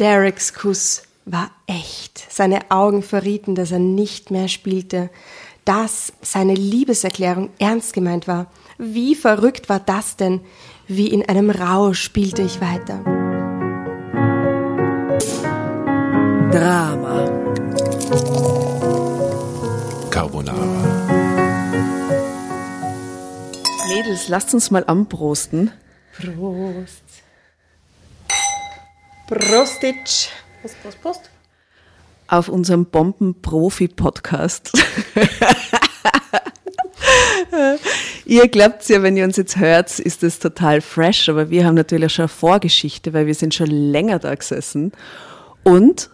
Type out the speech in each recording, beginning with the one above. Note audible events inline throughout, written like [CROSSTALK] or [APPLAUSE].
Dereks Kuss war echt. Seine Augen verrieten, dass er nicht mehr spielte, dass seine Liebeserklärung ernst gemeint war. Wie verrückt war das denn? Wie in einem Rausch spielte ich weiter. Drama. Carbonara. Mädels, lasst uns mal anprosten. Prost. Prostitsch. Prost, Prost, Prost. Auf unserem Bomben-Profi-Podcast. [LAUGHS] ihr glaubt ja, wenn ihr uns jetzt hört, ist das total fresh, aber wir haben natürlich schon eine Vorgeschichte, weil wir sind schon länger da gesessen. Und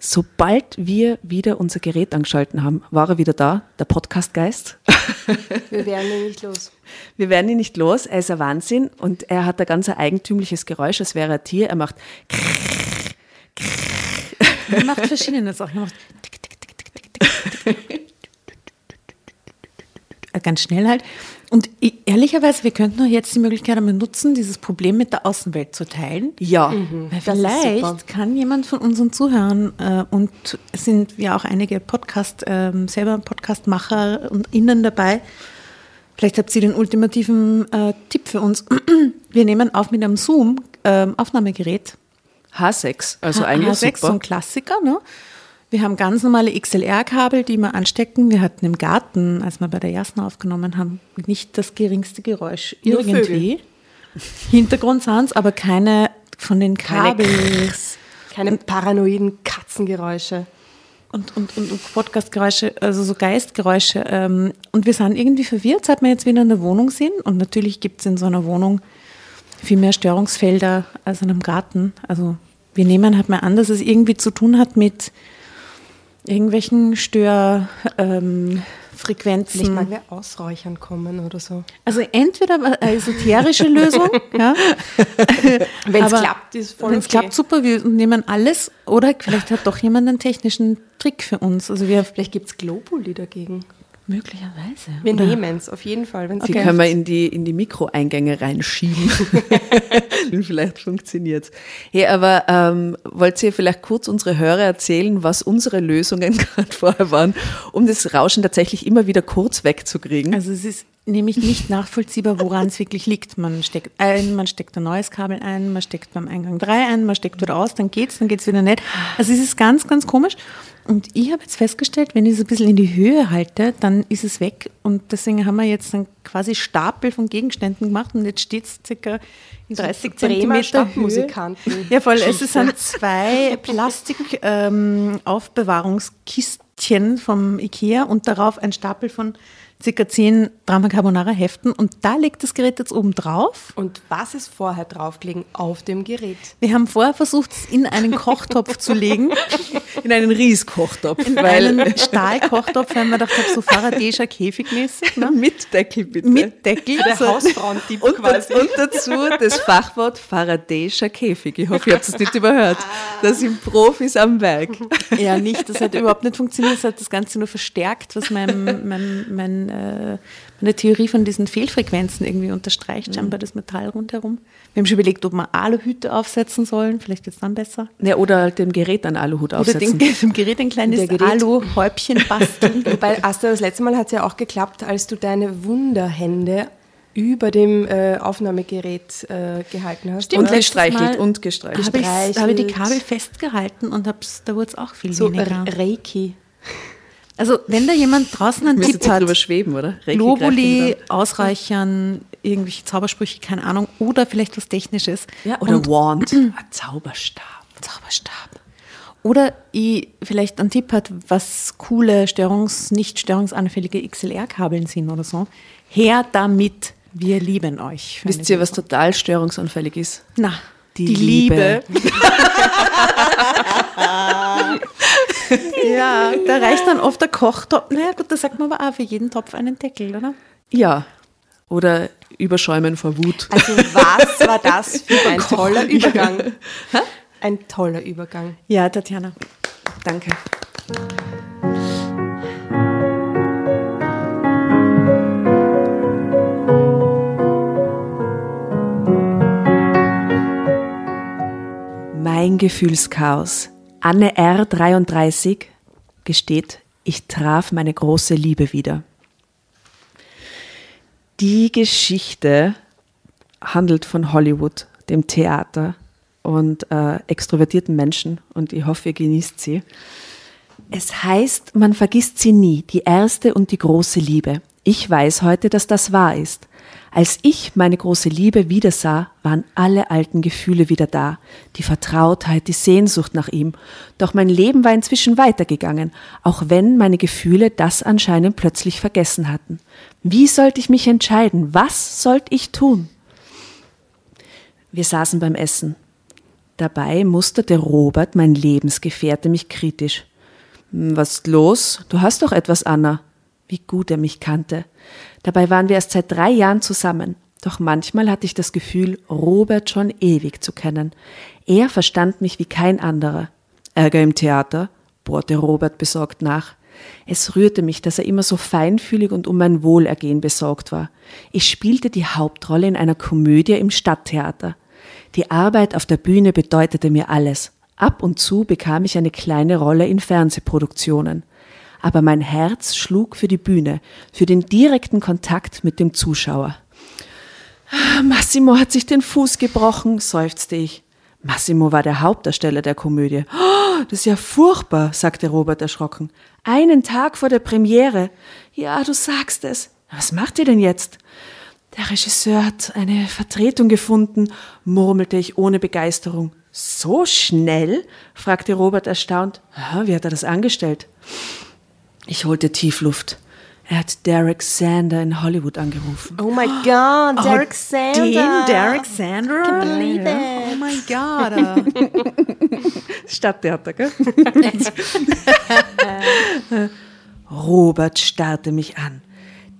sobald wir wieder unser Gerät angeschalten haben, war er wieder da, der Podcastgeist. [LAUGHS] Wir werden ihn nicht los. Wir werden ihn nicht los, er ist ein Wahnsinn und er hat ein ganz eigentümliches Geräusch, als wäre er ein Tier. Er macht Er macht verschiedene Sachen. Er macht tick, tick, tick, Ganz schnell halt. Und ehrlicherweise, wir könnten jetzt die Möglichkeit einmal nutzen, dieses Problem mit der Außenwelt zu teilen. ja. Weil ist super. vielleicht kann jemand von unseren Zuhörern äh, und es sind ja auch einige Podcast, ähm, selber Podcastmacher und Innen dabei. Vielleicht habt ihr den ultimativen äh, Tipp für uns. [CLEARS THROAT] Wir nehmen auf mit einem Zoom-Aufnahmegerät. H6, also H- eigentlich H6, so super. ein Klassiker. Ne? Wir haben ganz normale XLR-Kabel, die wir anstecken. Wir hatten im Garten, als wir bei der Jasna aufgenommen haben, nicht das geringste Geräusch Nur irgendwie. Hintergrundsounds, aber keine von den Keine Kabeln Keine paranoiden Katzengeräusche. und, und, und, und Podcastgeräusche, also so Geistgeräusche. Ähm, und wir sind irgendwie verwirrt, seit wir jetzt wieder in der Wohnung sind. Und natürlich gibt es in so einer Wohnung viel mehr Störungsfelder als in einem Garten. Also wir nehmen halt mal an, dass es irgendwie zu tun hat mit irgendwelchen Störfrequenzen. Ähm. Vielleicht mag wer ausräuchern kommen oder so. Also entweder eine esoterische [LAUGHS] Lösung, ja, [LAUGHS] Wenn es klappt, ist voll wenn es okay. klappt, super, wir nehmen alles. Oder vielleicht hat doch jemand einen technischen Trick für uns. Also wir Vielleicht gibt es Globuli dagegen. Möglicherweise. Wir nehmen es auf jeden Fall. Wenn's Die hilft. können wir in die, in die Mikroeingänge reinschieben. [LAUGHS] vielleicht funktioniert Hey, aber ähm, wollt ihr vielleicht kurz unsere Hörer erzählen, was unsere Lösungen [LAUGHS] gerade vorher waren, um das Rauschen tatsächlich immer wieder kurz wegzukriegen? Also es ist nämlich nicht nachvollziehbar, woran es wirklich liegt. Man steckt ein, man steckt ein neues Kabel ein, man steckt beim Eingang drei ein, man steckt wieder aus, dann geht's, dann geht's wieder nicht. Also es ist ganz, ganz komisch. Und ich habe jetzt festgestellt, wenn ich es ein bisschen in die Höhe halte, dann ist es weg. Und deswegen haben wir jetzt einen quasi Stapel von Gegenständen gemacht und jetzt steht es circa in 30 Bremer Zentimeter Höhe. Stadtmusikanten. Ja, voll. Es sind zwei Plastik-Aufbewahrungskistchen vom Ikea und darauf ein Stapel von circa 10 Drama Carbonara Heften und da liegt das Gerät jetzt oben drauf. Und was ist vorher draufgelegen auf dem Gerät? Wir haben vorher versucht, es in einen Kochtopf zu legen, [LAUGHS] In einen Rieskochtopf, in weil einen Stahlkochtopf, weil wir gedacht haben, so Faraday'scher Käfigmäßig, ne? [LAUGHS] mit Deckel bitte. mit Deckel. Der So. Hausfrauentipp und, quasi. und dazu das Fachwort Faraday'scher Käfig. Ich hoffe, ihr habt es nicht überhört. Da sind Profis am Werk. Ja, nicht. Das hat überhaupt nicht funktioniert. Das hat das Ganze nur verstärkt, was mein, mein, mein, äh, meine Theorie von diesen Fehlfrequenzen irgendwie unterstreicht, scheinbar das Metall rundherum. Wir haben schon überlegt, ob wir Aluhüte aufsetzen sollen. Vielleicht wird es dann besser. Ja, oder halt dem Gerät einen Aluhut Oder aufsetzen. dem, dem Gerät ein kleines. Aluhäubchen basteln. [LAUGHS] Wobei, Asta, das letzte Mal hat es ja auch geklappt, als du deine Wunderhände über dem äh, Aufnahmegerät äh, gehalten hast. Stimmt. und oder? gestreichelt Mal und gestreichelt. habe ich, habe die. Kabel festgehalten und hab's, da wurde es auch viel So weniger. Re- Reiki. Also wenn da jemand draußen einen Tipp hat, drüber schweben, oder? Reiki Globuli ausreichern, irgendwelche Zaubersprüche, keine Ahnung, oder vielleicht was Technisches. Ja, oder Und Wand. Ein Zauberstab. Zauberstab. Oder ich vielleicht einen Tipp hat, was coole, störungs-, nicht störungsanfällige XLR-Kabeln sind oder so. Her damit, wir lieben euch. Wisst ihr, was total störungsanfällig ist? Na, Die die, Liebe. Liebe. [LAUGHS] [LAUGHS] ja, da reicht dann oft der Kochtopf. Naja, gut, da sagt man aber auch für jeden Topf einen Deckel, oder? Ja. Oder Überschäumen vor Wut. Also was war das für ein toller Übergang? Ein toller Übergang. Ja, Tatjana. Danke. Ein Gefühlschaos. Anne R. 33 gesteht, ich traf meine große Liebe wieder. Die Geschichte handelt von Hollywood, dem Theater und äh, extrovertierten Menschen und ich hoffe, ihr genießt sie. Es heißt, man vergisst sie nie, die erste und die große Liebe. Ich weiß heute, dass das wahr ist. Als ich meine große Liebe wiedersah, waren alle alten Gefühle wieder da, die Vertrautheit, die Sehnsucht nach ihm. Doch mein Leben war inzwischen weitergegangen, auch wenn meine Gefühle das anscheinend plötzlich vergessen hatten. Wie sollte ich mich entscheiden? Was sollte ich tun? Wir saßen beim Essen. Dabei musterte Robert, mein Lebensgefährte, mich kritisch. Hm, was ist los? Du hast doch etwas, Anna. Wie gut er mich kannte. Dabei waren wir erst seit drei Jahren zusammen. Doch manchmal hatte ich das Gefühl, Robert schon ewig zu kennen. Er verstand mich wie kein anderer. Ärger im Theater? bohrte Robert besorgt nach. Es rührte mich, dass er immer so feinfühlig und um mein Wohlergehen besorgt war. Ich spielte die Hauptrolle in einer Komödie im Stadttheater. Die Arbeit auf der Bühne bedeutete mir alles. Ab und zu bekam ich eine kleine Rolle in Fernsehproduktionen aber mein Herz schlug für die Bühne, für den direkten Kontakt mit dem Zuschauer. Massimo hat sich den Fuß gebrochen, seufzte ich. Massimo war der Hauptdarsteller der Komödie. Oh, das ist ja furchtbar, sagte Robert erschrocken. Einen Tag vor der Premiere. Ja, du sagst es. Was macht ihr denn jetzt? Der Regisseur hat eine Vertretung gefunden, murmelte ich ohne Begeisterung. So schnell? fragte Robert erstaunt. Wie hat er das angestellt? Ich holte Tiefluft. Er hat Derek Sander in Hollywood angerufen. Oh my God, Derek oh, Sander. Den Derek Sander? Can't believe it. Oh my God. [LAUGHS] Stadttheater, gell? [LAUGHS] Robert starrte mich an.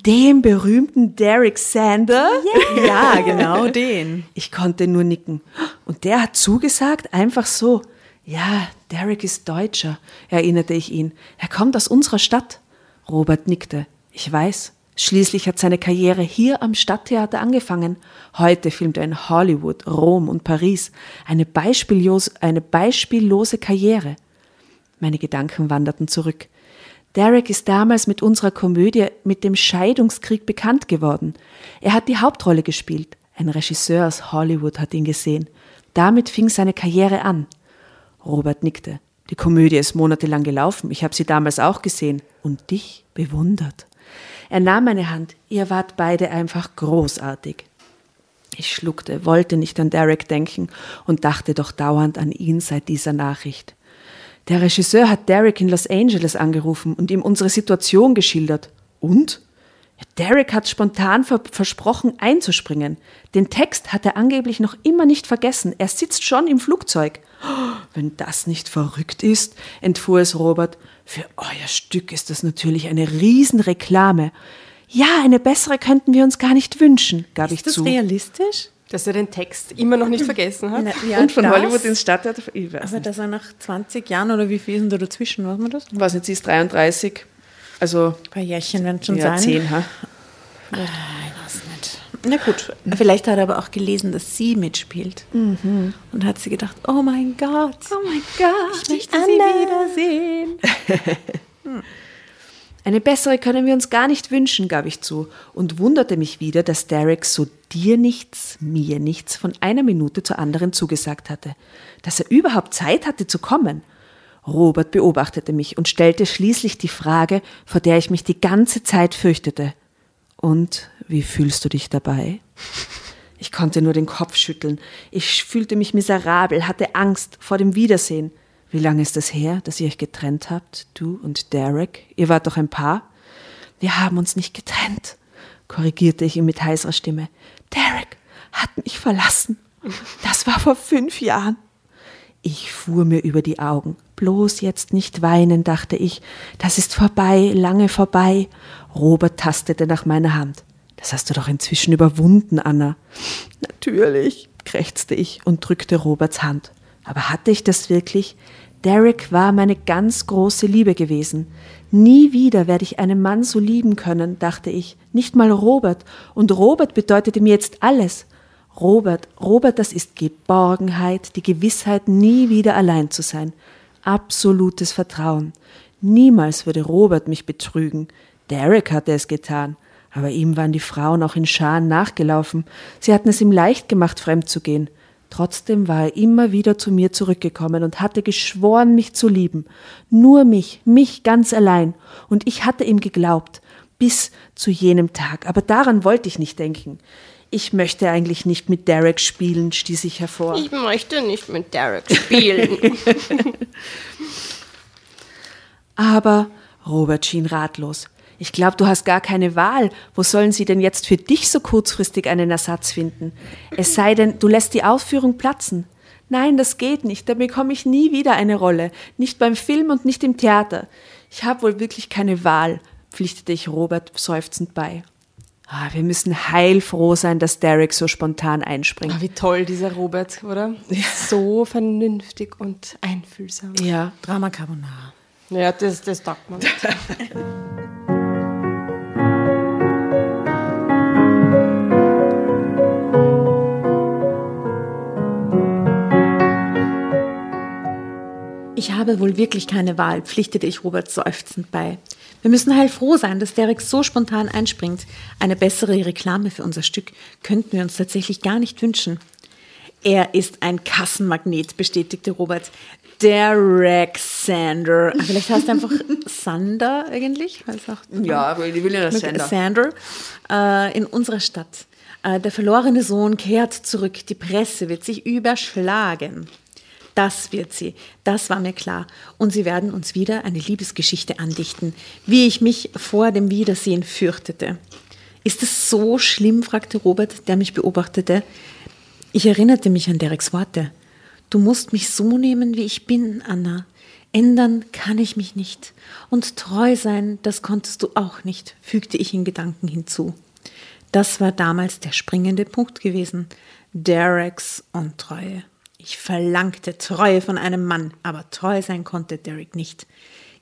Dem berühmten Derek Sander? Yeah. Ja, genau den. Ich konnte nur nicken. Und der hat zugesagt, einfach so. Ja, Derek ist Deutscher, erinnerte ich ihn. Er kommt aus unserer Stadt. Robert nickte. Ich weiß. Schließlich hat seine Karriere hier am Stadttheater angefangen. Heute filmt er in Hollywood, Rom und Paris. Eine, beispiellos, eine beispiellose Karriere. Meine Gedanken wanderten zurück. Derek ist damals mit unserer Komödie mit dem Scheidungskrieg bekannt geworden. Er hat die Hauptrolle gespielt. Ein Regisseur aus Hollywood hat ihn gesehen. Damit fing seine Karriere an. Robert nickte. Die Komödie ist monatelang gelaufen. Ich habe sie damals auch gesehen und dich bewundert. Er nahm meine Hand. Ihr wart beide einfach großartig. Ich schluckte, wollte nicht an Derek denken und dachte doch dauernd an ihn seit dieser Nachricht. Der Regisseur hat Derek in Los Angeles angerufen und ihm unsere Situation geschildert. Und? Derek hat spontan versprochen einzuspringen. Den Text hat er angeblich noch immer nicht vergessen. Er sitzt schon im Flugzeug. Wenn das nicht verrückt ist, entfuhr es Robert, für euer Stück ist das natürlich eine Riesenreklame. Ja, eine bessere könnten wir uns gar nicht wünschen, gab ist ich zu. Ist das realistisch? Dass er den Text immer noch nicht vergessen hat. Na, ja, und von das, Hollywood ins Stadttheater. Ich weiß aber nicht. dass er nach 20 Jahren oder wie viel ist denn da dazwischen, weiß man das? Was jetzt ist 33. Also. Ein paar Jährchen werden schon ja, sein. Zehn, ha? Ah, ich weiß nicht. Na gut, vielleicht hat er aber auch gelesen, dass sie mitspielt. Mhm. Und hat sie gedacht, oh mein Gott. Oh mein Gott. Ich möchte Anna. sie wiedersehen. hm. [LAUGHS] Eine bessere können wir uns gar nicht wünschen, gab ich zu und wunderte mich wieder, dass Derek so dir nichts, mir nichts von einer Minute zur anderen zugesagt hatte, dass er überhaupt Zeit hatte zu kommen. Robert beobachtete mich und stellte schließlich die Frage, vor der ich mich die ganze Zeit fürchtete. Und wie fühlst du dich dabei? Ich konnte nur den Kopf schütteln. Ich fühlte mich miserabel, hatte Angst vor dem Wiedersehen. Wie lange ist es her, dass ihr euch getrennt habt, du und Derek? Ihr wart doch ein Paar? Wir haben uns nicht getrennt, korrigierte ich ihn mit heißer Stimme. Derek hat mich verlassen. Das war vor fünf Jahren. Ich fuhr mir über die Augen. Bloß jetzt nicht weinen, dachte ich. Das ist vorbei, lange vorbei. Robert tastete nach meiner Hand. Das hast du doch inzwischen überwunden, Anna. Natürlich, krächzte ich und drückte Roberts Hand. Aber hatte ich das wirklich? Derek war meine ganz große Liebe gewesen. Nie wieder werde ich einen Mann so lieben können, dachte ich. Nicht mal Robert. Und Robert bedeutete mir jetzt alles. Robert, Robert, das ist Geborgenheit, die Gewissheit, nie wieder allein zu sein. Absolutes Vertrauen. Niemals würde Robert mich betrügen. Derek hatte es getan. Aber ihm waren die Frauen auch in Scharen nachgelaufen. Sie hatten es ihm leicht gemacht, fremd zu gehen. Trotzdem war er immer wieder zu mir zurückgekommen und hatte geschworen, mich zu lieben. Nur mich, mich ganz allein. Und ich hatte ihm geglaubt. Bis zu jenem Tag. Aber daran wollte ich nicht denken. Ich möchte eigentlich nicht mit Derek spielen, stieß ich hervor. Ich möchte nicht mit Derek spielen. [LAUGHS] [LAUGHS] Aber Robert schien ratlos. Ich glaube, du hast gar keine Wahl. Wo sollen sie denn jetzt für dich so kurzfristig einen Ersatz finden? Es sei denn, du lässt die Aufführung platzen. Nein, das geht nicht. Da bekomme ich nie wieder eine Rolle. Nicht beim Film und nicht im Theater. Ich habe wohl wirklich keine Wahl, pflichtete ich Robert seufzend bei. Ah, wir müssen heilfroh sein, dass Derek so spontan einspringt. Ah, wie toll dieser Robert, oder? So vernünftig und einfühlsam. Ja. Drama Carbonara. Ja, das, das taugt man. [LAUGHS] Ich habe wohl wirklich keine Wahl, pflichtete ich Robert seufzend bei. Wir müssen heilfroh sein, dass Derek so spontan einspringt. Eine bessere Reklame für unser Stück könnten wir uns tatsächlich gar nicht wünschen. Er ist ein Kassenmagnet, bestätigte Robert. Derek Sander. Ah, Vielleicht heißt er einfach [LAUGHS] Sander eigentlich. Auch Ja, aber ich will ja das mit Sander äh, in unserer Stadt. Äh, der verlorene Sohn kehrt zurück. Die Presse wird sich überschlagen. Das wird sie. Das war mir klar. Und sie werden uns wieder eine Liebesgeschichte andichten, wie ich mich vor dem Wiedersehen fürchtete. Ist es so schlimm? fragte Robert, der mich beobachtete. Ich erinnerte mich an Dereks Worte. Du musst mich so nehmen, wie ich bin, Anna. Ändern kann ich mich nicht. Und treu sein, das konntest du auch nicht, fügte ich in Gedanken hinzu. Das war damals der springende Punkt gewesen. Dereks Untreue. Ich verlangte Treue von einem Mann, aber treu sein konnte Derek nicht.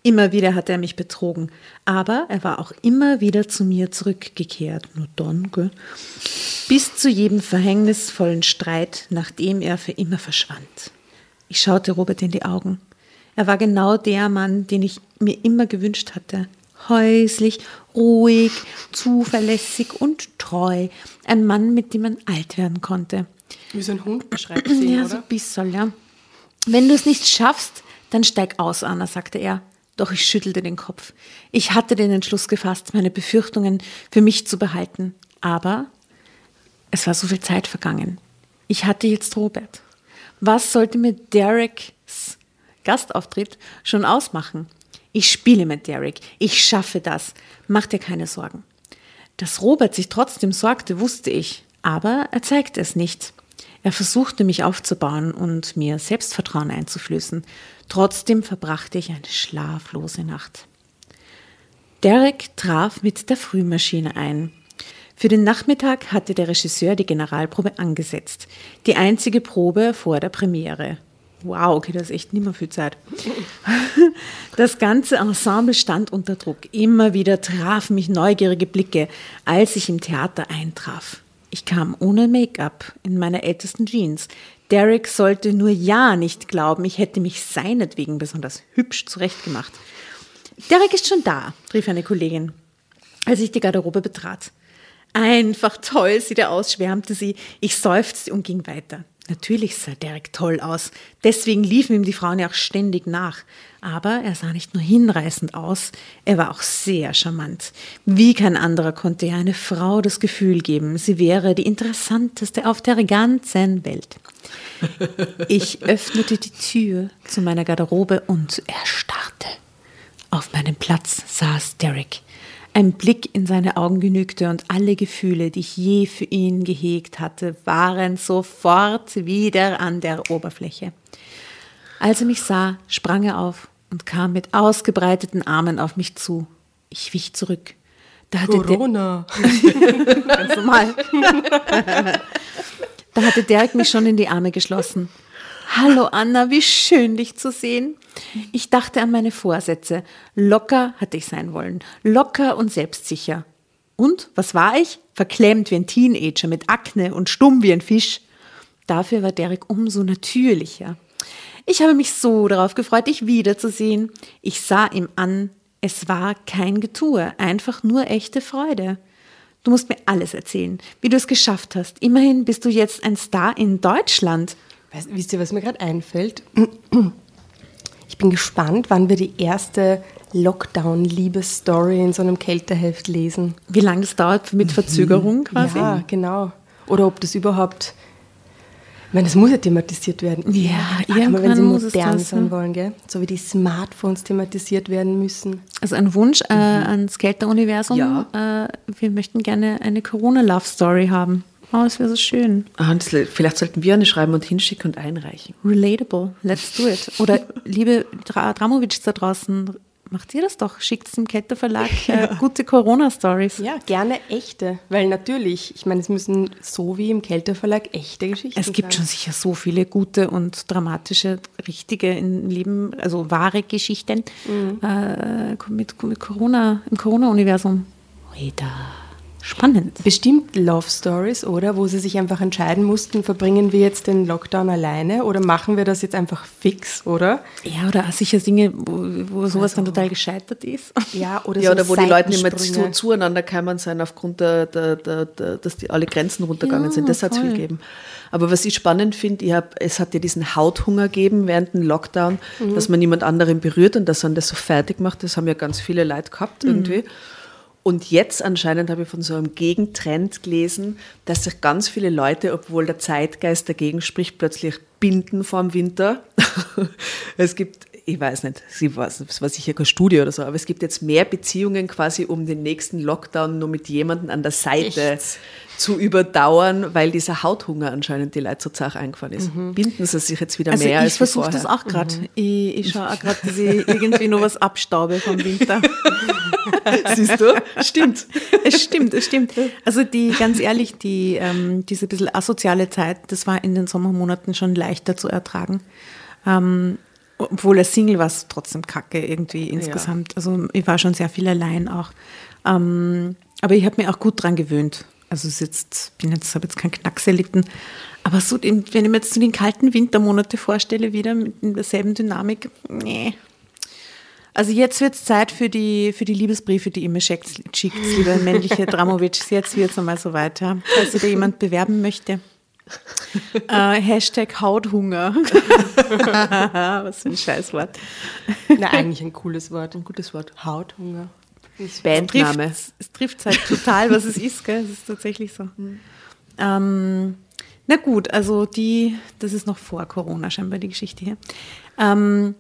Immer wieder hat er mich betrogen, aber er war auch immer wieder zu mir zurückgekehrt. Nur dann, gell? Bis zu jedem verhängnisvollen Streit, nachdem er für immer verschwand. Ich schaute Robert in die Augen. Er war genau der Mann, den ich mir immer gewünscht hatte. Häuslich, ruhig, zuverlässig und treu. Ein Mann, mit dem man alt werden konnte. Wie so ein Hund beschreibt sie, [CLEARS THROAT] Ja, so oder? ein bisschen, ja. Wenn du es nicht schaffst, dann steig aus, Anna, sagte er. Doch ich schüttelte den Kopf. Ich hatte den Entschluss gefasst, meine Befürchtungen für mich zu behalten. Aber es war so viel Zeit vergangen. Ich hatte jetzt Robert. Was sollte mir Dereks Gastauftritt schon ausmachen? Ich spiele mit Derek. Ich schaffe das. Mach dir keine Sorgen. Dass Robert sich trotzdem sorgte, wusste ich, aber er zeigte es nicht. Er versuchte mich aufzubauen und mir Selbstvertrauen einzuflößen. Trotzdem verbrachte ich eine schlaflose Nacht. Derek traf mit der Frühmaschine ein. Für den Nachmittag hatte der Regisseur die Generalprobe angesetzt. Die einzige Probe vor der Premiere. Wow, okay, das ist echt nicht mehr viel Zeit. [LAUGHS] Das ganze Ensemble stand unter Druck. Immer wieder trafen mich neugierige Blicke, als ich im Theater eintraf. Ich kam ohne Make-up in meiner ältesten Jeans. Derek sollte nur ja nicht glauben, ich hätte mich seinetwegen besonders hübsch zurechtgemacht. Derek ist schon da, rief eine Kollegin, als ich die Garderobe betrat. Einfach toll sieht er aus, schwärmte sie. Ich seufzte und ging weiter. Natürlich sah Derek toll aus. Deswegen liefen ihm die Frauen ja auch ständig nach. Aber er sah nicht nur hinreißend aus, er war auch sehr charmant. Wie kein anderer konnte er eine Frau das Gefühl geben, sie wäre die interessanteste auf der ganzen Welt. Ich öffnete die Tür zu meiner Garderobe und erstarrte. Auf meinem Platz saß Derek. Ein Blick in seine Augen genügte und alle Gefühle, die ich je für ihn gehegt hatte, waren sofort wieder an der Oberfläche. Als er mich sah, sprang er auf und kam mit ausgebreiteten Armen auf mich zu. Ich wich zurück. Da hatte, der, Corona. [LAUGHS] Ganz normal. [LAUGHS] da hatte Derek mich schon in die Arme geschlossen. Hallo Anna, wie schön dich zu sehen. Ich dachte an meine Vorsätze. Locker hatte ich sein wollen. Locker und selbstsicher. Und was war ich? verklemmt wie ein Teenager, mit Akne und stumm wie ein Fisch. Dafür war Derek umso natürlicher. Ich habe mich so darauf gefreut, dich wiederzusehen. Ich sah ihm an, es war kein Getue, einfach nur echte Freude. Du musst mir alles erzählen, wie du es geschafft hast. Immerhin bist du jetzt ein Star in Deutschland. Weißt, wisst ihr, was mir gerade einfällt? Ich bin gespannt, wann wir die erste Lockdown-Liebesstory in so einem Kälteheft lesen. Wie lange das dauert mit Verzögerung quasi? Ja, genau. Oder ob das überhaupt. Ich meine, das muss ja thematisiert werden. Ja, Warte mal, wenn irgendwann sie es modern sein ja. wollen, gell? So wie die Smartphones thematisiert werden müssen. Also ein Wunsch äh, ans Kälter-Universum. Ja. Äh, wir möchten gerne eine Corona-Love-Story haben. Oh, das wäre so schön. Ah, das, vielleicht sollten wir eine schreiben und hinschicken und einreichen. Relatable. Let's do it. Oder liebe Dra Dramovic da draußen, macht ihr das doch. Schickt dem Kälter Verlag [LAUGHS] äh, gute Corona-Stories. Ja, gerne echte. Weil natürlich, ich meine, es müssen so wie im Kälteverlag echte Geschichten Es gibt sein. schon sicher so viele gute und dramatische, richtige im Leben, also wahre Geschichten äh, mit, mit Corona, im Corona-Universum. Oida. Spannend. Bestimmt Love Stories, oder? Wo sie sich einfach entscheiden mussten, verbringen wir jetzt den Lockdown alleine oder machen wir das jetzt einfach fix, oder? Ja, oder auch sicher Dinge, wo, wo sowas dann total gescheitert ist. [LAUGHS] Ja, oder Ja, so oder wo die Leute nicht mehr zu, zueinander gekommen sind, aufgrund der, der, der, der, dass die alle Grenzen runtergegangen Ja, sind. Das hat es viel gegeben. Aber was ich spannend finde, es hat ja diesen Hauthunger gegeben während dem Lockdown, Mhm. dass man niemand anderen berührt und dass man das so fertig macht. Das haben ja ganz viele Leute gehabt Mhm. irgendwie. Und jetzt anscheinend habe ich von so einem Gegentrend gelesen, dass sich ganz viele Leute, obwohl der Zeitgeist dagegen spricht, plötzlich binden vor dem Winter. [LAUGHS] es gibt, ich weiß nicht, sie weiß- es war sicher keine Studie oder so, aber es gibt jetzt mehr Beziehungen quasi, um den nächsten Lockdown nur mit jemandem an der Seite Echt? zu überdauern, weil dieser Hauthunger anscheinend die Leute so zart eingefahren ist. Binden sie sich jetzt wieder Also mehr ich als wie versuche das vorher. auch gerade. Ich, ich schaue auch gerade, dass ich irgendwie noch was abstaube vom Winter. [LAUGHS] Siehst du? Stimmt. es stimmt, es stimmt. Also die, ganz ehrlich, die, ähm, diese bisschen asoziale Zeit, das war in den Sommermonaten schon leichter zu ertragen. Ähm, obwohl als Single war es trotzdem kacke irgendwie insgesamt. Also ich war schon sehr viel allein auch. Ähm, aber ich habe mir auch gut dran gewöhnt. Also jetzt, bin jetzt, habe jetzt keinen Knacks erlitten. Aber so, wenn ich mir jetzt so den kalten Wintermonate vorstelle, wieder mit derselben Dynamik, nee. Also jetzt wird es Zeit für die, für die Liebesbriefe, die ihr mir schickt, schickt liebe männliche [LAUGHS] Dramovic. Jetzt wird es einmal so weiter. Falls sich da jemand bewerben möchte. [LAUGHS] Äh, Hashtag Hauthunger. [LAUGHS] Was für ein Scheißwort. Na, eigentlich ein cooles Wort. Ein gutes Wort. Hauthunger. Bandname. Es trifft halt total, was es ist, gell? Es ist tatsächlich so. Ähm, na gut, also die, das ist noch vor Corona scheinbar die Geschichte hier. Ähm,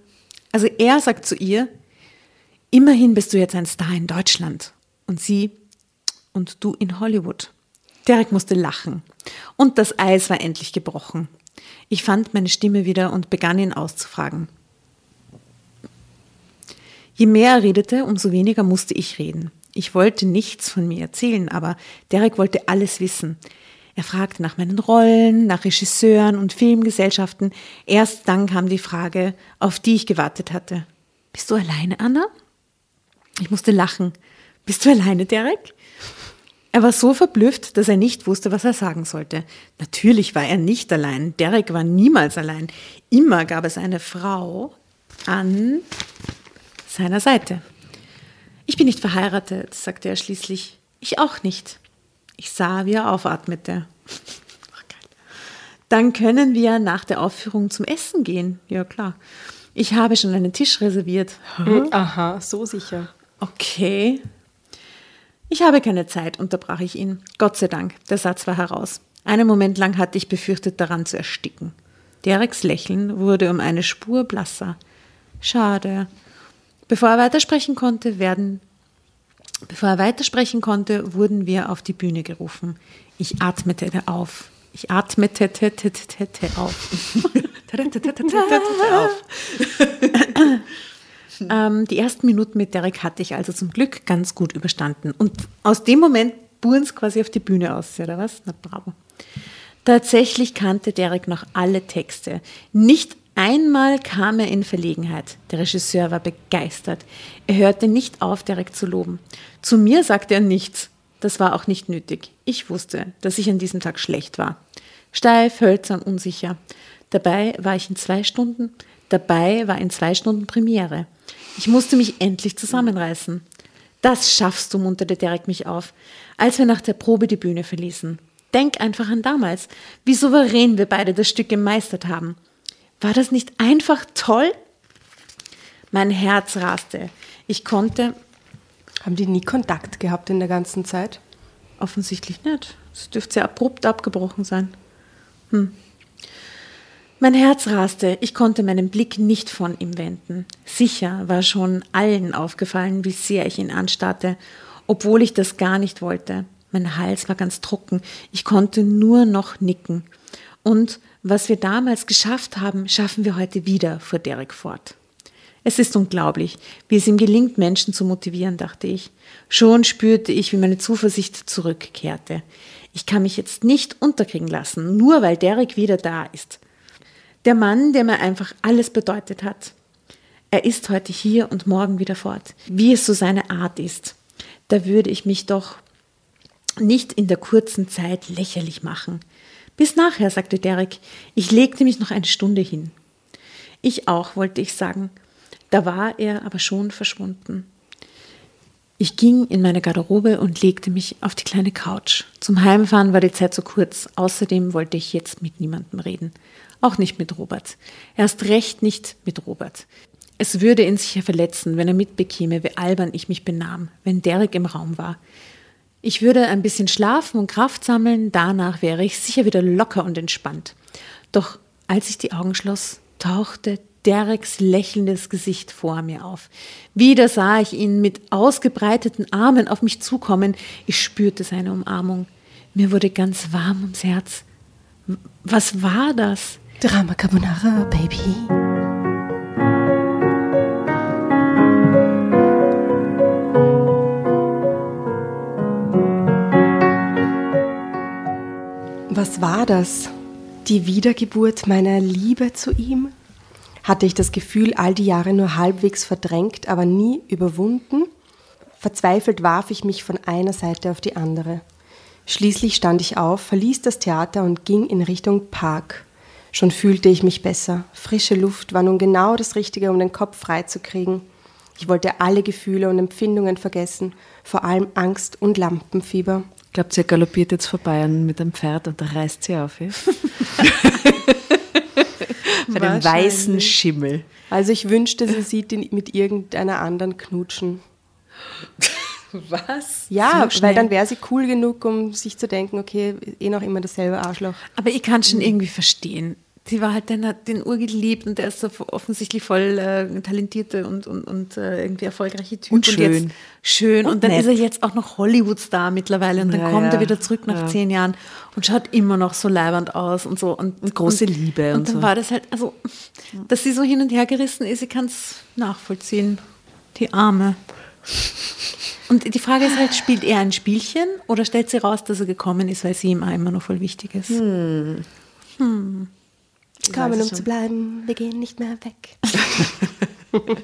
also er sagt zu ihr, immerhin bist du jetzt ein Star in Deutschland. Und sie, und du in Hollywood. Derek musste lachen. Und das Eis war endlich gebrochen. Ich fand meine Stimme wieder und begann ihn auszufragen. Je mehr er redete, umso weniger musste ich reden. Ich wollte nichts von mir erzählen, aber Derek wollte alles wissen. Er fragte nach meinen Rollen, nach Regisseuren und Filmgesellschaften. Erst dann kam die Frage, auf die ich gewartet hatte. Bist du alleine, Anna? Ich musste lachen. Bist du alleine, Derek? Er war so verblüfft, dass er nicht wusste, was er sagen sollte. Natürlich war er nicht allein. Derek war niemals allein. Immer gab es eine Frau an seiner Seite. Ich bin nicht verheiratet, sagte er schließlich. Ich auch nicht. Ich sah, wie er aufatmete. Dann können wir nach der Aufführung zum Essen gehen. Ja, klar. Ich habe schon einen Tisch reserviert. Aha, so sicher. Okay. Ich habe keine Zeit, unterbrach ich ihn. Gott sei Dank, der Satz war heraus. Einen Moment lang hatte ich befürchtet, daran zu ersticken. Dereks Lächeln wurde um eine Spur blasser. Schade. Bevor er weitersprechen konnte, werden Bevor er weitersprechen konnte, wurden wir auf die Bühne gerufen. Ich atmete auf. Ich atmete auf. Auf. [LAUGHS] Ähm, die ersten Minuten mit Derek hatte ich also zum Glück ganz gut überstanden. Und aus dem Moment buren es quasi auf die Bühne aus, oder was? Na bravo. Tatsächlich kannte Derek noch alle Texte. Nicht einmal kam er in Verlegenheit. Der Regisseur war begeistert. Er hörte nicht auf, Derek zu loben. Zu mir sagte er nichts. Das war auch nicht nötig. Ich wusste, dass ich an diesem Tag schlecht war. Steif, hölzern, unsicher. Dabei war ich in zwei Stunden, dabei war in zwei Stunden Premiere. Ich musste mich endlich zusammenreißen. Das schaffst du, munterte Derek mich auf, als wir nach der Probe die Bühne verließen. Denk einfach an damals, wie souverän wir beide das Stück gemeistert haben. War das nicht einfach toll? Mein Herz raste. Ich konnte. Haben die nie Kontakt gehabt in der ganzen Zeit? Offensichtlich nicht. Es dürfte sehr abrupt abgebrochen sein. Hm. Mein Herz raste, ich konnte meinen Blick nicht von ihm wenden. Sicher war schon allen aufgefallen, wie sehr ich ihn anstarrte, obwohl ich das gar nicht wollte. Mein Hals war ganz trocken, ich konnte nur noch nicken. Und was wir damals geschafft haben, schaffen wir heute wieder, fuhr Derek fort. Es ist unglaublich, wie es ihm gelingt, Menschen zu motivieren, dachte ich. Schon spürte ich, wie meine Zuversicht zurückkehrte. Ich kann mich jetzt nicht unterkriegen lassen, nur weil Derek wieder da ist. Der Mann, der mir einfach alles bedeutet hat. Er ist heute hier und morgen wieder fort, wie es so seine Art ist. Da würde ich mich doch nicht in der kurzen Zeit lächerlich machen. Bis nachher, sagte Derek. Ich legte mich noch eine Stunde hin. Ich auch, wollte ich sagen. Da war er aber schon verschwunden. Ich ging in meine Garderobe und legte mich auf die kleine Couch. Zum Heimfahren war die Zeit zu kurz. Außerdem wollte ich jetzt mit niemandem reden. Auch nicht mit Robert. Erst recht nicht mit Robert. Es würde ihn sicher verletzen, wenn er mitbekäme, wie albern ich mich benahm, wenn Derek im Raum war. Ich würde ein bisschen schlafen und Kraft sammeln, danach wäre ich sicher wieder locker und entspannt. Doch als ich die Augen schloss, tauchte Dereks lächelndes Gesicht vor mir auf. Wieder sah ich ihn mit ausgebreiteten Armen auf mich zukommen. Ich spürte seine Umarmung. Mir wurde ganz warm ums Herz. Was war das? Drama Carbonara, Baby. Was war das? Die Wiedergeburt meiner Liebe zu ihm? Hatte ich das Gefühl, all die Jahre nur halbwegs verdrängt, aber nie überwunden? Verzweifelt warf ich mich von einer Seite auf die andere. Schließlich stand ich auf, verließ das Theater und ging in Richtung Park. Schon fühlte ich mich besser. Frische Luft war nun genau das Richtige, um den Kopf freizukriegen. Ich wollte alle Gefühle und Empfindungen vergessen, vor allem Angst und Lampenfieber. Glaubt sie galoppiert jetzt vorbei mit einem Pferd und da reißt sie auf. Ja? [LAUGHS] Bei dem weißen Schimmel. Also ich wünschte, sie sieht ihn mit irgendeiner anderen knutschen. [LAUGHS] [LAUGHS] Was? Ja, so weil dann wäre sie cool genug, um sich zu denken, okay, eh noch immer dasselbe Arschloch. Aber ich kann schon irgendwie verstehen sie war halt, den hat den Ur geliebt und der ist so offensichtlich voll äh, talentierte und, und, und äh, irgendwie erfolgreiche Typ. Und schön. Und schön. Und, und dann nett. ist er jetzt auch noch Hollywood-Star mittlerweile und dann ja, kommt ja. er wieder zurück nach ja. zehn Jahren und schaut immer noch so leibernd aus und so. Und, und große Liebe. Und, und dann so. war das halt, also, dass sie so hin und her gerissen ist, ich kann es nachvollziehen. Die Arme. Und die Frage ist halt, spielt er ein Spielchen oder stellt sie raus, dass er gekommen ist, weil sie ihm immer noch voll wichtig ist? Hm. Hm. Kommen, um zu bleiben, wir gehen nicht mehr weg. [LAUGHS]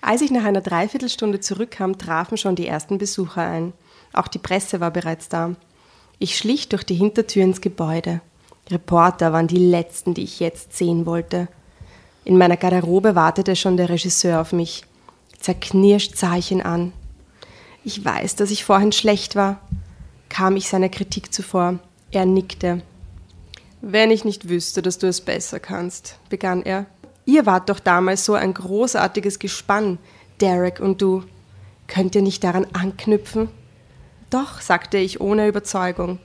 Als ich nach einer Dreiviertelstunde zurückkam, trafen schon die ersten Besucher ein. Auch die Presse war bereits da. Ich schlich durch die Hintertür ins Gebäude. Reporter waren die letzten, die ich jetzt sehen wollte. In meiner Garderobe wartete schon der Regisseur auf mich. Zerknirscht sah ich ihn an. Ich weiß, dass ich vorhin schlecht war, kam ich seiner Kritik zuvor. Er nickte. Wenn ich nicht wüsste, dass du es besser kannst, begann er. Ihr wart doch damals so ein großartiges Gespann, Derek und du. Könnt ihr nicht daran anknüpfen? Doch, sagte ich ohne Überzeugung.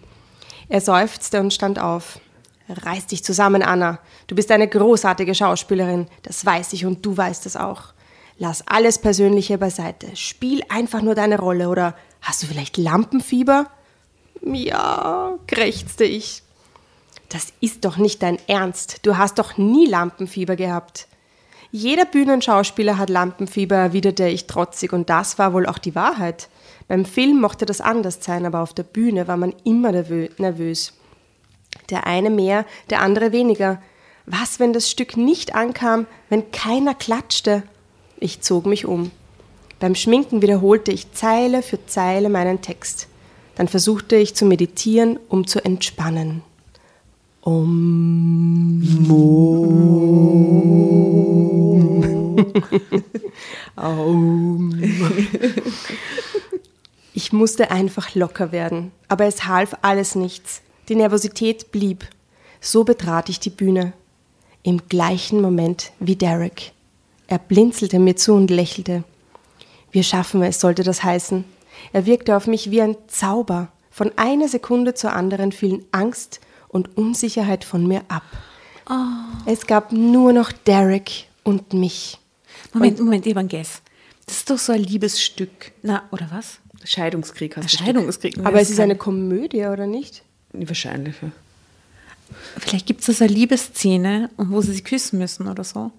Er seufzte und stand auf. Reiß dich zusammen, Anna. Du bist eine großartige Schauspielerin, das weiß ich und du weißt es auch. Lass alles Persönliche beiseite. Spiel einfach nur deine Rolle oder hast du vielleicht Lampenfieber? Ja, krächzte ich. Das ist doch nicht dein Ernst. Du hast doch nie Lampenfieber gehabt. Jeder Bühnenschauspieler hat Lampenfieber, erwiderte ich trotzig, und das war wohl auch die Wahrheit. Beim Film mochte das anders sein, aber auf der Bühne war man immer nervös. Der eine mehr, der andere weniger. Was, wenn das Stück nicht ankam, wenn keiner klatschte? Ich zog mich um. Beim Schminken wiederholte ich Zeile für Zeile meinen Text. Dann versuchte ich zu meditieren, um zu entspannen. Um. [LAUGHS] Aum. Ich musste einfach locker werden, aber es half alles nichts. Die Nervosität blieb. So betrat ich die Bühne. Im gleichen Moment wie Derek. Er blinzelte mir zu und lächelte. Wir schaffen es, sollte das heißen. Er wirkte auf mich wie ein Zauber. Von einer Sekunde zur anderen fielen Angst und Unsicherheit von mir ab. Es gab nur noch Derek und mich. Moment, Moment, ich habe einen Guess. Das ist doch so ein Liebesstück. Na, oder was? Scheidungskrieg hast du. Scheidungskrieg. Aber es ist eine Komödie, oder nicht? Wahrscheinlich. Ja. Vielleicht gibt es da so eine Liebesszene, wo sie sich küssen müssen oder so.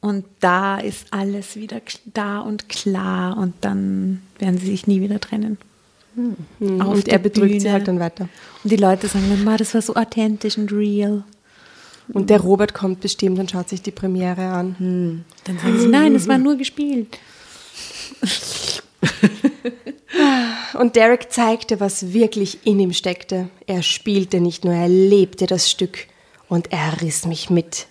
Und da ist alles wieder da und klar und dann werden sie sich nie wieder trennen. Auf und der er betrügt sie Bühne. halt dann weiter. Und die Leute sagen dann, "Ma, das war so authentisch und real. Und der Robert kommt bestimmt und schaut sich die Premiere an. Dann sagen sie, nein, das war [LAUGHS] nur gespielt. [LAUGHS] Und Derek zeigte, was wirklich in ihm steckte. Er spielte nicht nur, er lebte das Stück. Und er riss mich mit.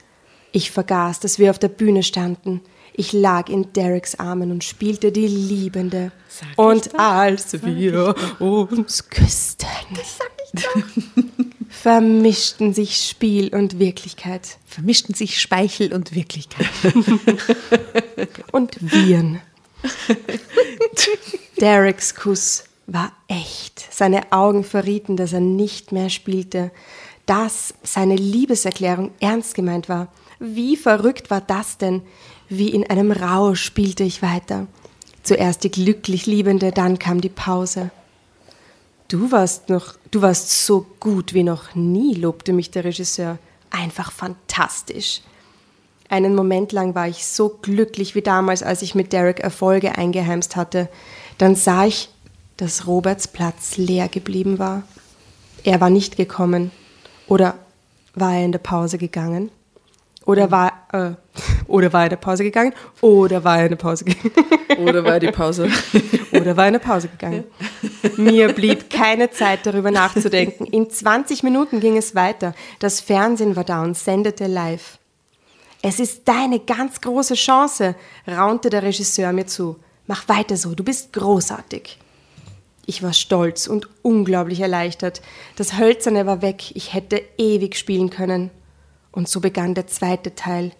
Ich vergaß, dass wir auf der Bühne standen. Ich lag in Dereks Armen und spielte die Liebende. Sag und als wir uns küssten, [LAUGHS] vermischten sich Spiel und Wirklichkeit. Vermischten sich Speichel und Wirklichkeit. [LAUGHS] und Viren. [LAUGHS] Dereks Kuss war echt. Seine Augen verrieten, dass er nicht mehr spielte, dass seine Liebeserklärung ernst gemeint war. Wie verrückt war das denn? Wie in einem Rausch spielte ich weiter. Zuerst die glücklich Liebende, dann kam die Pause. Du warst noch, du warst so gut wie noch nie, lobte mich der Regisseur. Einfach fantastisch. Einen Moment lang war ich so glücklich wie damals, als ich mit Derek Erfolge eingeheimst hatte. Dann sah ich, dass Roberts Platz leer geblieben war. Er war nicht gekommen. Oder war er in der Pause gegangen? Oder war, äh, [LAUGHS] oder war er in der Pause gegangen? Oder war er in der Pause gegangen? [LAUGHS] Oder war die Pause? [LAUGHS] Oder war er in der Pause gegangen? Mir blieb keine Zeit, darüber nachzudenken. In 20 Minuten ging es weiter. Das Fernsehen war da und sendete live. Es ist deine ganz große Chance, raunte der Regisseur mir zu. Mach weiter so, du bist großartig. Ich war stolz und unglaublich erleichtert. Das Hölzerne war weg, ich hätte ewig spielen können. Und so begann der zweite Teil.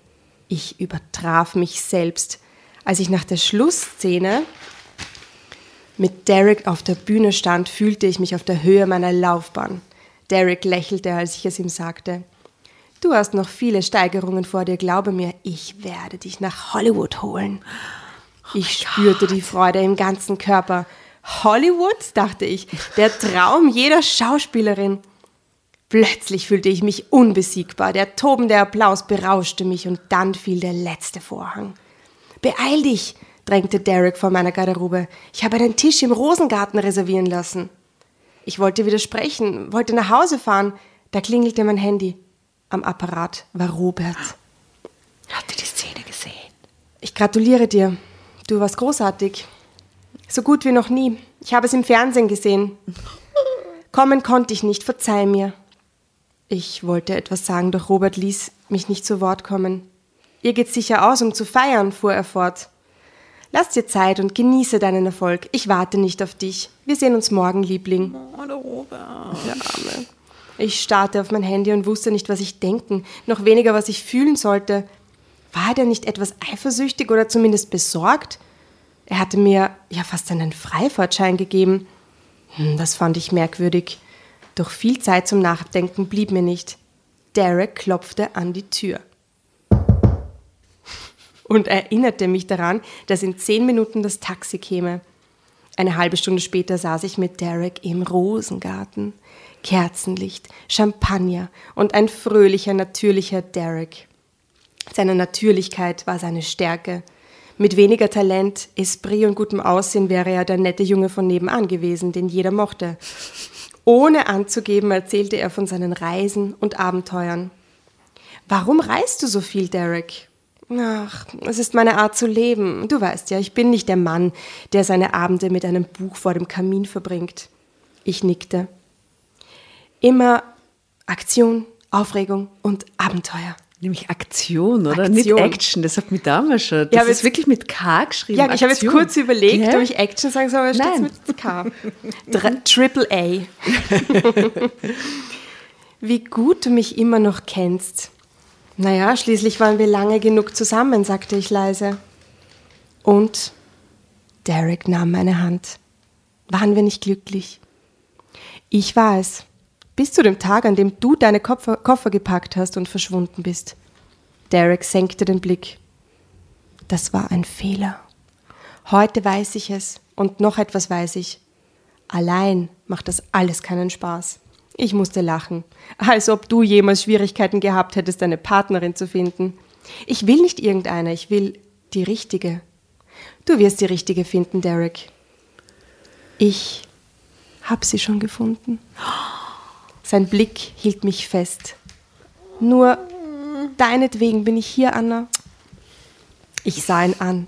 Ich übertraf mich selbst. Als ich nach der Schlussszene mit Derek auf der Bühne stand, fühlte ich mich auf der Höhe meiner Laufbahn. Derek lächelte, als ich es ihm sagte. Du hast noch viele Steigerungen vor dir, glaube mir, ich werde dich nach Hollywood holen. Ich spürte die Freude im ganzen Körper. Hollywood, dachte ich, der Traum jeder Schauspielerin. Plötzlich fühlte ich mich unbesiegbar. Der tobende Applaus berauschte mich und dann fiel der letzte Vorhang. Beeil dich, drängte Derek vor meiner Garderobe. Ich habe einen Tisch im Rosengarten reservieren lassen. Ich wollte widersprechen, wollte nach Hause fahren. Da klingelte mein Handy. Am Apparat war Robert. Habt ihr die Szene gesehen? Ich gratuliere dir. Du warst großartig. So gut wie noch nie. Ich habe es im Fernsehen gesehen. Kommen konnte ich nicht, verzeih mir. Ich wollte etwas sagen, doch Robert ließ mich nicht zu Wort kommen. Ihr geht's sicher aus, um zu feiern, fuhr er fort. Lass dir Zeit und genieße deinen Erfolg. Ich warte nicht auf dich. Wir sehen uns morgen, Liebling. Oh, der Robert. Der Arme. Ich starrte auf mein Handy und wusste nicht, was ich denken, noch weniger, was ich fühlen sollte. War er denn nicht etwas eifersüchtig oder zumindest besorgt? Er hatte mir ja fast einen Freifahrtschein gegeben. Hm, das fand ich merkwürdig. Doch viel Zeit zum Nachdenken blieb mir nicht. Derek klopfte an die Tür und erinnerte mich daran, dass in zehn Minuten das Taxi käme. Eine halbe Stunde später saß ich mit Derek im Rosengarten. Kerzenlicht, Champagner und ein fröhlicher, natürlicher Derek. Seine Natürlichkeit war seine Stärke. Mit weniger Talent, Esprit und gutem Aussehen wäre er der nette Junge von nebenan gewesen, den jeder mochte. Ohne anzugeben, erzählte er von seinen Reisen und Abenteuern. Warum reist du so viel, Derek? Ach, es ist meine Art zu leben. Du weißt ja, ich bin nicht der Mann, der seine Abende mit einem Buch vor dem Kamin verbringt. Ich nickte. Immer Aktion, Aufregung und Abenteuer. Nämlich Aktion, oder? Aktion. Nicht Action, das hat mich damals schon. Das Ja, aber ist jetzt- wirklich mit K geschrieben. Ja, ich habe jetzt Aktion. kurz überlegt, Gell? ob ich Action sagen soll, aber es steht mit K. [LAUGHS] Triple A. [LAUGHS] Wie gut du mich immer noch kennst. Naja, schließlich waren wir lange genug zusammen, sagte ich leise. Und Derek nahm meine Hand. Waren wir nicht glücklich? Ich war es. Bis zu dem Tag, an dem du deine Koffer, Koffer gepackt hast und verschwunden bist. Derek senkte den Blick. Das war ein Fehler. Heute weiß ich es und noch etwas weiß ich. Allein macht das alles keinen Spaß. Ich musste lachen, als ob du jemals Schwierigkeiten gehabt hättest, eine Partnerin zu finden. Ich will nicht irgendeine, ich will die richtige. Du wirst die richtige finden, Derek. Ich hab sie schon gefunden. Sein Blick hielt mich fest. Nur deinetwegen bin ich hier, Anna. Ich sah ihn an.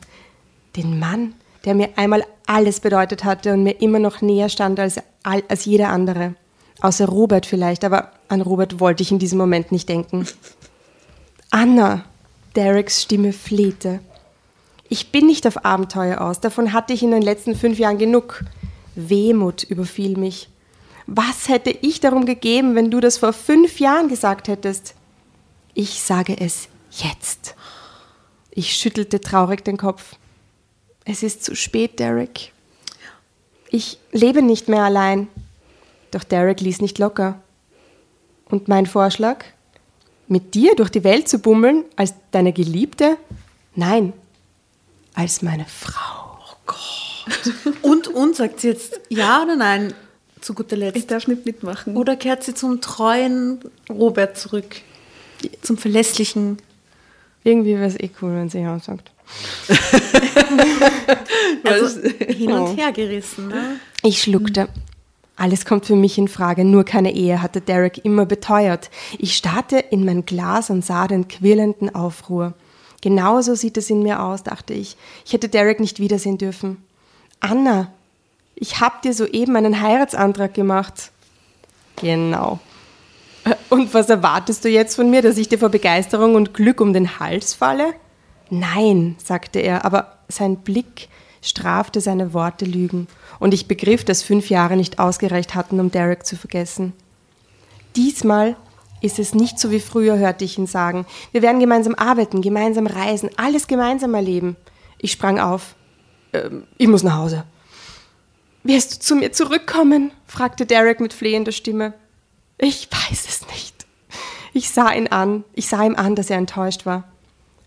Den Mann, der mir einmal alles bedeutet hatte und mir immer noch näher stand als, als jeder andere. Außer Robert vielleicht, aber an Robert wollte ich in diesem Moment nicht denken. Anna, Dereks Stimme flehte. Ich bin nicht auf Abenteuer aus, davon hatte ich in den letzten fünf Jahren genug. Wehmut überfiel mich. Was hätte ich darum gegeben, wenn du das vor fünf Jahren gesagt hättest? Ich sage es jetzt. Ich schüttelte traurig den Kopf. Es ist zu spät, Derek. Ich lebe nicht mehr allein. Doch Derek ließ nicht locker. Und mein Vorschlag? Mit dir durch die Welt zu bummeln als deine Geliebte? Nein, als meine Frau. Und, und sagt sie jetzt ja oder nein zu guter Ich Letzt? darf nicht mitmachen. Oder kehrt sie zum treuen Robert zurück? Zum verlässlichen. Irgendwie wäre es eh cool, wenn sie [LAUGHS] ja sagt. Also hin und [LAUGHS] her gerissen. Ne? Ich schluckte. Alles kommt für mich in Frage, nur keine Ehe, hatte Derek immer beteuert. Ich starrte in mein Glas und sah den quirlenden Aufruhr. Genauso sieht es in mir aus, dachte ich. Ich hätte Derek nicht wiedersehen dürfen. Anna, ich hab dir soeben einen Heiratsantrag gemacht. Genau. Und was erwartest du jetzt von mir, dass ich dir vor Begeisterung und Glück um den Hals falle? Nein, sagte er, aber sein Blick strafte seine Worte Lügen, und ich begriff, dass fünf Jahre nicht ausgereicht hatten, um Derek zu vergessen. Diesmal ist es nicht so wie früher, hörte ich ihn sagen. Wir werden gemeinsam arbeiten, gemeinsam reisen, alles gemeinsam erleben. Ich sprang auf. Ähm, ich muss nach Hause. Wirst du zu mir zurückkommen? fragte Derek mit flehender Stimme. Ich weiß es nicht. Ich sah ihn an, ich sah ihm an, dass er enttäuscht war.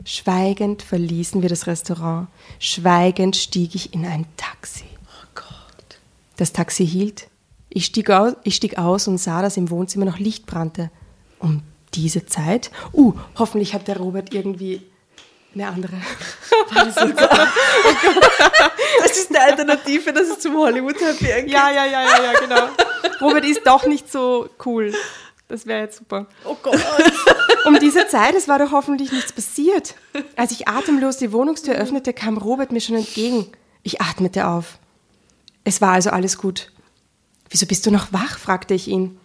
Schweigend verließen wir das Restaurant. Schweigend stieg ich in ein Taxi. Das Taxi hielt. Ich stieg, aus, ich stieg aus und sah, dass im Wohnzimmer noch Licht brannte. Um diese Zeit? Uh, hoffentlich hat der Robert irgendwie eine andere. [LAUGHS] Das ist eine Alternative, dass es zum Hollywood Happy End Ja, ja, ja, ja, ja, genau. Robert ist doch nicht so cool. Das wäre jetzt super. Oh Gott. Um diese Zeit, es war doch hoffentlich nichts passiert. Als ich atemlos die Wohnungstür öffnete, kam Robert mir schon entgegen. Ich atmete auf. Es war also alles gut. Wieso bist du noch wach? fragte ich ihn.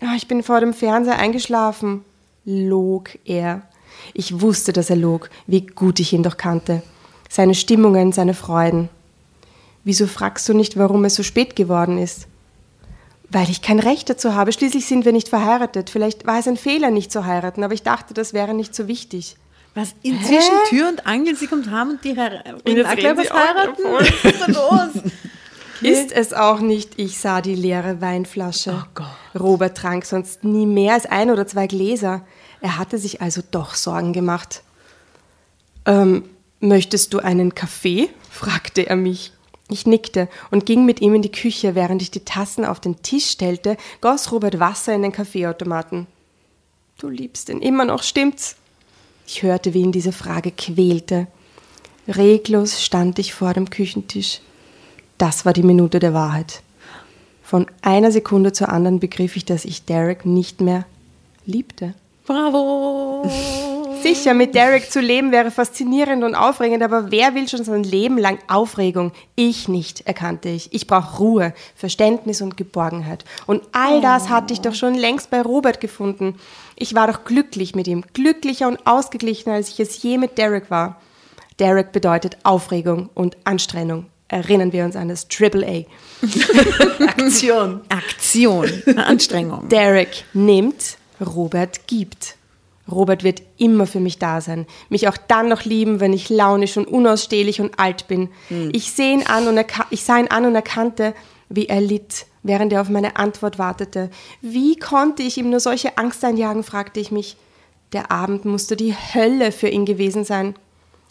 "Ah, ich bin vor dem Fernseher eingeschlafen, log er. Ich wusste, dass er log, wie gut ich ihn doch kannte. Seine Stimmungen, seine Freuden. Wieso fragst du nicht, warum es so spät geworden ist? Weil ich kein Recht dazu habe. Schließlich sind wir nicht verheiratet. Vielleicht war es ein Fehler, nicht zu heiraten, aber ich dachte, das wäre nicht so wichtig. Was inzwischen Hä? Tür und Angel, sie kommt heim und die Her Und jetzt auch gleich reden sie was auch heiraten. Was ist da los? Ist es auch nicht. Ich sah die leere Weinflasche. Oh. Robert trank sonst nie mehr als ein oder zwei Gläser. Er hatte sich also doch Sorgen gemacht. Ähm, möchtest du einen Kaffee? [LAUGHS] fragte er mich. Ich nickte und ging mit ihm in die Küche. Während ich die Tassen auf den Tisch stellte, goss Robert Wasser in den Kaffeeautomaten. Du liebst ihn immer noch, stimmt's? Ich hörte, wie ihn diese Frage quälte. Reglos stand ich vor dem Küchentisch. Das war die Minute der Wahrheit. Von einer Sekunde zur anderen begriff ich, dass ich Derek nicht mehr liebte. Bravo. Sicher, mit Derek zu leben wäre faszinierend und aufregend, aber wer will schon sein Leben lang Aufregung? Ich nicht, erkannte ich. Ich brauche Ruhe, Verständnis und Geborgenheit. Und all das hatte ich doch schon längst bei Robert gefunden. Ich war doch glücklich mit ihm, glücklicher und ausgeglichener, als ich es je mit Derek war. Derek bedeutet Aufregung und Anstrengung. Erinnern wir uns an das Triple A. [LAUGHS] Aktion. Aktion, Anstrengung. Derek nimmt, Robert gibt. Robert wird immer für mich da sein, mich auch dann noch lieben, wenn ich launisch und unausstehlich und alt bin. Ich, seh ihn an und ich sah ihn an und erkannte, wie er litt, während er auf meine Antwort wartete. Wie konnte ich ihm nur solche Angst einjagen, fragte ich mich. Der Abend musste die Hölle für ihn gewesen sein.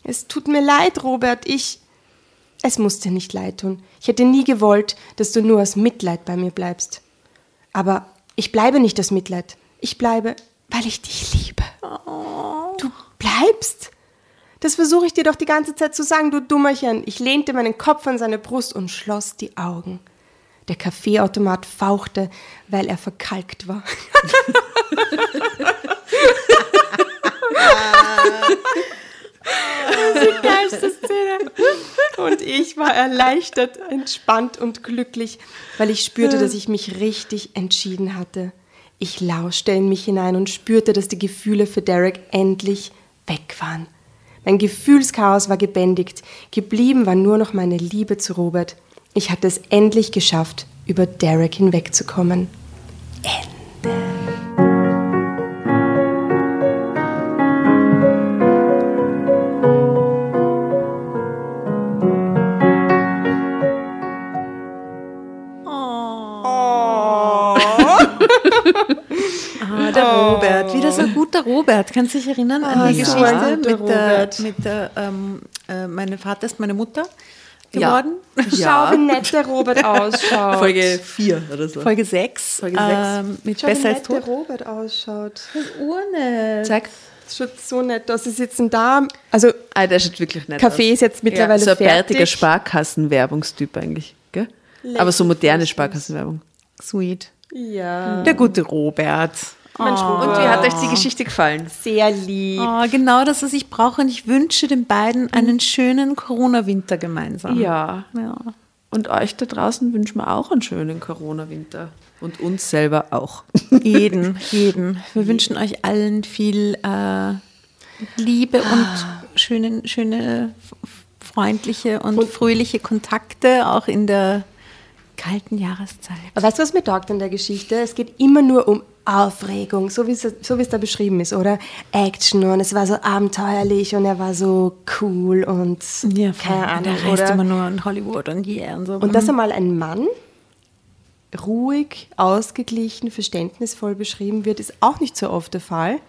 Es tut mir leid, Robert, ich. Es musste nicht leid tun. Ich hätte nie gewollt, dass du nur aus Mitleid bei mir bleibst. Aber ich bleibe nicht aus Mitleid. Ich bleibe, weil ich dich liebe. Du bleibst? Das versuche ich dir doch die ganze Zeit zu sagen, du Dummerchen. Ich lehnte meinen Kopf an seine Brust und schloss die Augen. Der Kaffeeautomat fauchte, weil er verkalkt war. [LAUGHS] [LAUGHS] [LAUGHS] die geilste Szene. Und ich war erleichtert, entspannt und glücklich, weil ich spürte, dass ich mich richtig entschieden hatte. Ich lauschte in mich hinein und spürte, dass die Gefühle für Derek endlich weg waren. Mein Gefühlschaos war gebändigt. Geblieben war nur noch meine Liebe zu Robert. Ich hatte es endlich geschafft, über Derek hinwegzukommen. Ah, der Robert, wieder so ein guter Robert. Kannst du dich erinnern an die ja. Geschichte Guter mit der, Robert. mit der ähm, äh, meine Vater ist meine Mutter Ja. geworden? Schau, wie nett der Robert [LAUGHS] ausschaut. Folge 4 oder so. Folge 6. Folge sechs. Ähm, mit Schau, wie Besser als nett der. Robert ausschaut. Urne. Zeig. Das schaut so nett aus. Sie sitzen da. Also, Ah, der schaut wirklich nett Kaffee aus. ist jetzt mittlerweile ja, so ein fertig. bärtiger Sparkassenwerbungstyp eigentlich. Gell? Aber so moderne Sparkassenwerbung. Sweet. Ja. Der gute Robert. Mensch, Und wie hat euch die Geschichte gefallen? Sehr lieb. Oh, genau das, was ich brauche. Und ich wünsche den beiden einen schönen Corona-Winter gemeinsam. Ja. ja. Und euch da draußen wünschen wir auch einen schönen Corona-Winter. Und uns selber auch. Jeden, [LAUGHS] jeden. Wir wünschen euch allen viel äh, Liebe und schöne, schöne, freundliche und, fröhliche Kontakte, auch in der kalten Jahreszeit. Aber weißt du, was mir taugt an der Geschichte? Es geht immer nur um Aufregung, so wie es, so es da beschrieben ist, oder? Action und es war so abenteuerlich und er war so cool und keine Ahnung, Der reist immer nur in Hollywood und yeah und so. Und dass einmal ein Mann ruhig, ausgeglichen, verständnisvoll beschrieben wird, ist auch nicht so oft der Fall.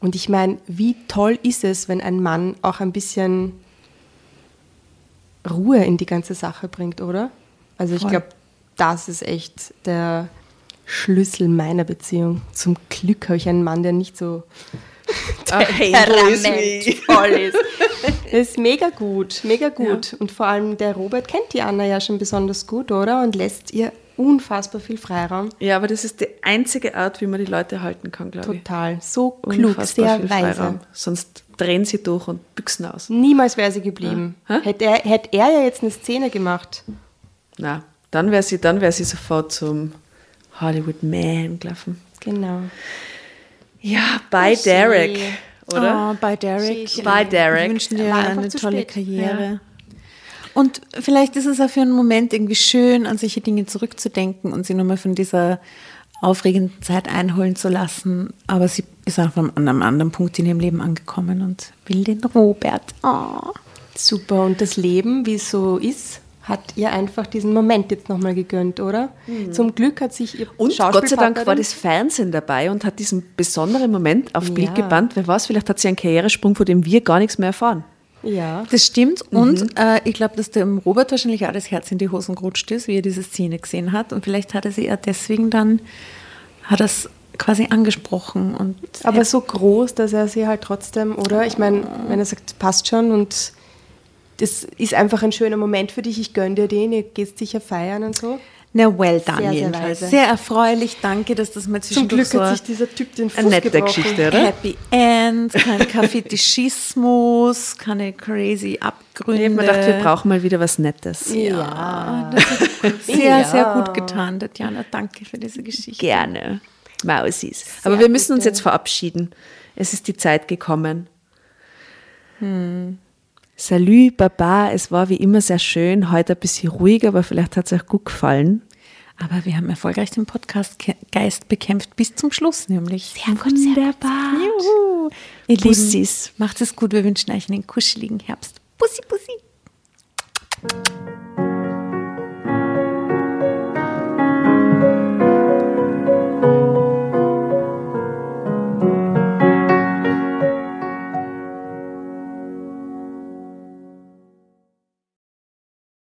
Und ich meine, wie toll ist es, wenn ein Mann auch ein bisschen Ruhe in die ganze Sache bringt, oder? Also ich glaube, das ist echt der Schlüssel meiner Beziehung. Zum Glück habe ich einen Mann, der nicht so [LAUGHS] temperamentvoll ist. Das ist mega gut, mega gut. Und vor allem der Robert kennt die Anna ja schon besonders gut, oder? Und lässt ihr unfassbar viel Freiraum. Ja, aber das ist die einzige Art, wie man die Leute halten kann, glaube ich. Total. So klug, Unfassbar sehr viel weise. Freiraum. Sonst drehen sie durch und büchsen aus. Niemals wäre sie geblieben. Ja. Hä? Hätte, er, hätte er ja jetzt eine Szene gemacht. Na, dann wäre sie, dann wär sie sofort zum Hollywood Man gelaufen. Genau. Ja, bei Derek, oder? Oh, bei Derek. Bei Derek. Wir wünschen dir eine tolle spät. Karriere. Und vielleicht ist es auch für einen Moment irgendwie schön, an solche Dinge zurückzudenken und sie nochmal von dieser aufregenden Zeit einholen zu lassen. Aber sie ist auch an einem anderen Punkt in ihrem Leben angekommen und will den Robert. Oh. Super. Und das Leben, wie es so ist, hat ihr einfach diesen Moment jetzt nochmal gegönnt, oder? Zum Glück hat sich ihr Mhm. Und Gott sei Dank war das Fernsehen dabei und hat diesen besonderen Moment aufs Bild Ja. gebannt. Wer weiß, vielleicht hat sie einen Karrieresprung, von dem wir gar nichts mehr erfahren. Ja. Das stimmt. Und äh, ich glaube, dass dem Robert wahrscheinlich auch das Herz in die Hosen gerutscht ist, wie er diese Szene gesehen hat. Und vielleicht hat er sie ja deswegen dann, hat er es quasi angesprochen. Und Aber so groß, dass er sie halt trotzdem, oder? Ich meine, wenn er sagt, passt schon und das ist einfach ein schöner Moment für dich, ich gönne dir den, ihr gehst sicher feiern und so. Na, well done Sehr, sehr jedenfalls. Sehr erfreulich. Danke, dass das mal Zum zwischendurch Glück so hat sich dieser Typ den Fuß Eine nette gebrochen. Geschichte, oder? Happy End kein [LAUGHS] Kaffeetischismus, keine crazy Abgründe. Ich habe mir gedacht, wir brauchen mal wieder was Nettes. Ja. [LAUGHS] sehr, Ja. sehr gut getan, Tatjana. Danke für diese Geschichte. Gerne. Mausis. Aber wir müssen uns jetzt verabschieden. Es ist die Zeit gekommen. Salut, Baba. Es war wie immer sehr schön. Heute ein bisschen ruhiger, aber vielleicht hat es euch gut gefallen. Aber wir haben erfolgreich den Podcast-Geist bekämpft bis zum Schluss, nämlich. Sehr gut, sehr Wunderbar. Juhu. Ihr Bussis. Lieben, macht es gut. Wir wünschen euch einen kuscheligen Herbst. Bussi, bussi.